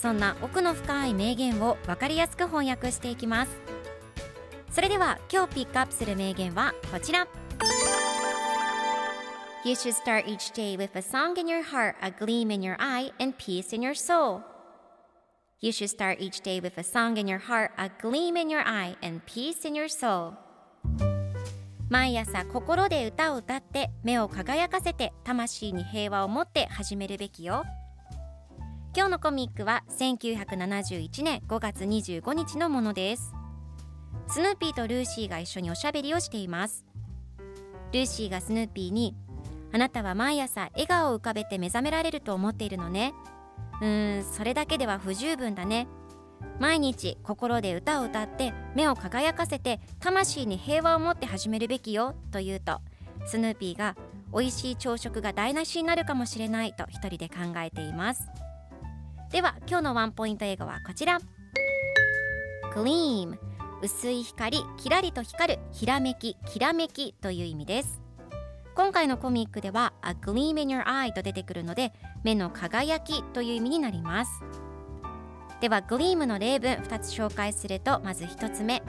そんな奥の深い名言を分かりやすく翻訳していきますそれでは今日ピックアップする名言はこちら You should start each day with a song in your heart, a gleam in your eye, and peace in your soul. You should start each day with a song in your heart, a gleam in your eye, and peace in your soul. 毎朝心で歌を歌って目を輝かせて魂に平和を持って始めるべきよ。今日のコミックは1971年5月25日のものです。スヌーピーとルーシーが一緒におしゃべりをしています。ルーシーがスヌーピーに「あなたは毎朝笑顔を浮かべて目覚められると思っているのね」うーんそれだけでは不十分だね毎日心で歌を歌って目を輝かせて魂に平和を持って始めるべきよと言うとスヌーピーが美味しい朝食が台無しになるかもしれないと一人で考えていますでは今日のワンポイント英語はこちら。Gleam 薄い光キラリと光るひらめききらめきという意味です。今回のコミックでは A gleam in your eye と出てくるので目の輝きという意味になります。では gleam の例文2つ紹介するとまず1つ目。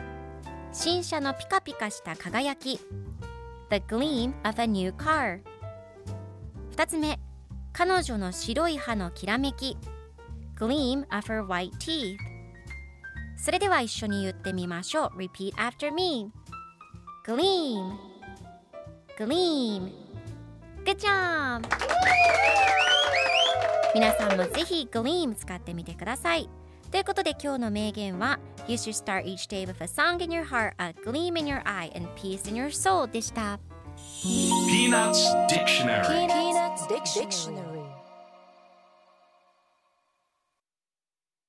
新車のピカピカした輝き。The gleam of a new car 2つ目。彼女の白い歯のきらめき。Gleam of her white teeth それでは一緒に言ってみましょう Repeat after me Gleam Gleam Good job! 皆さんもぜひ Gleam 使ってみてくださいということで今日の名言は You should start each day with a song in your heart, a gleam in your eye, and peace in your soul でした Peanuts Dictionary Peanuts Dictionary.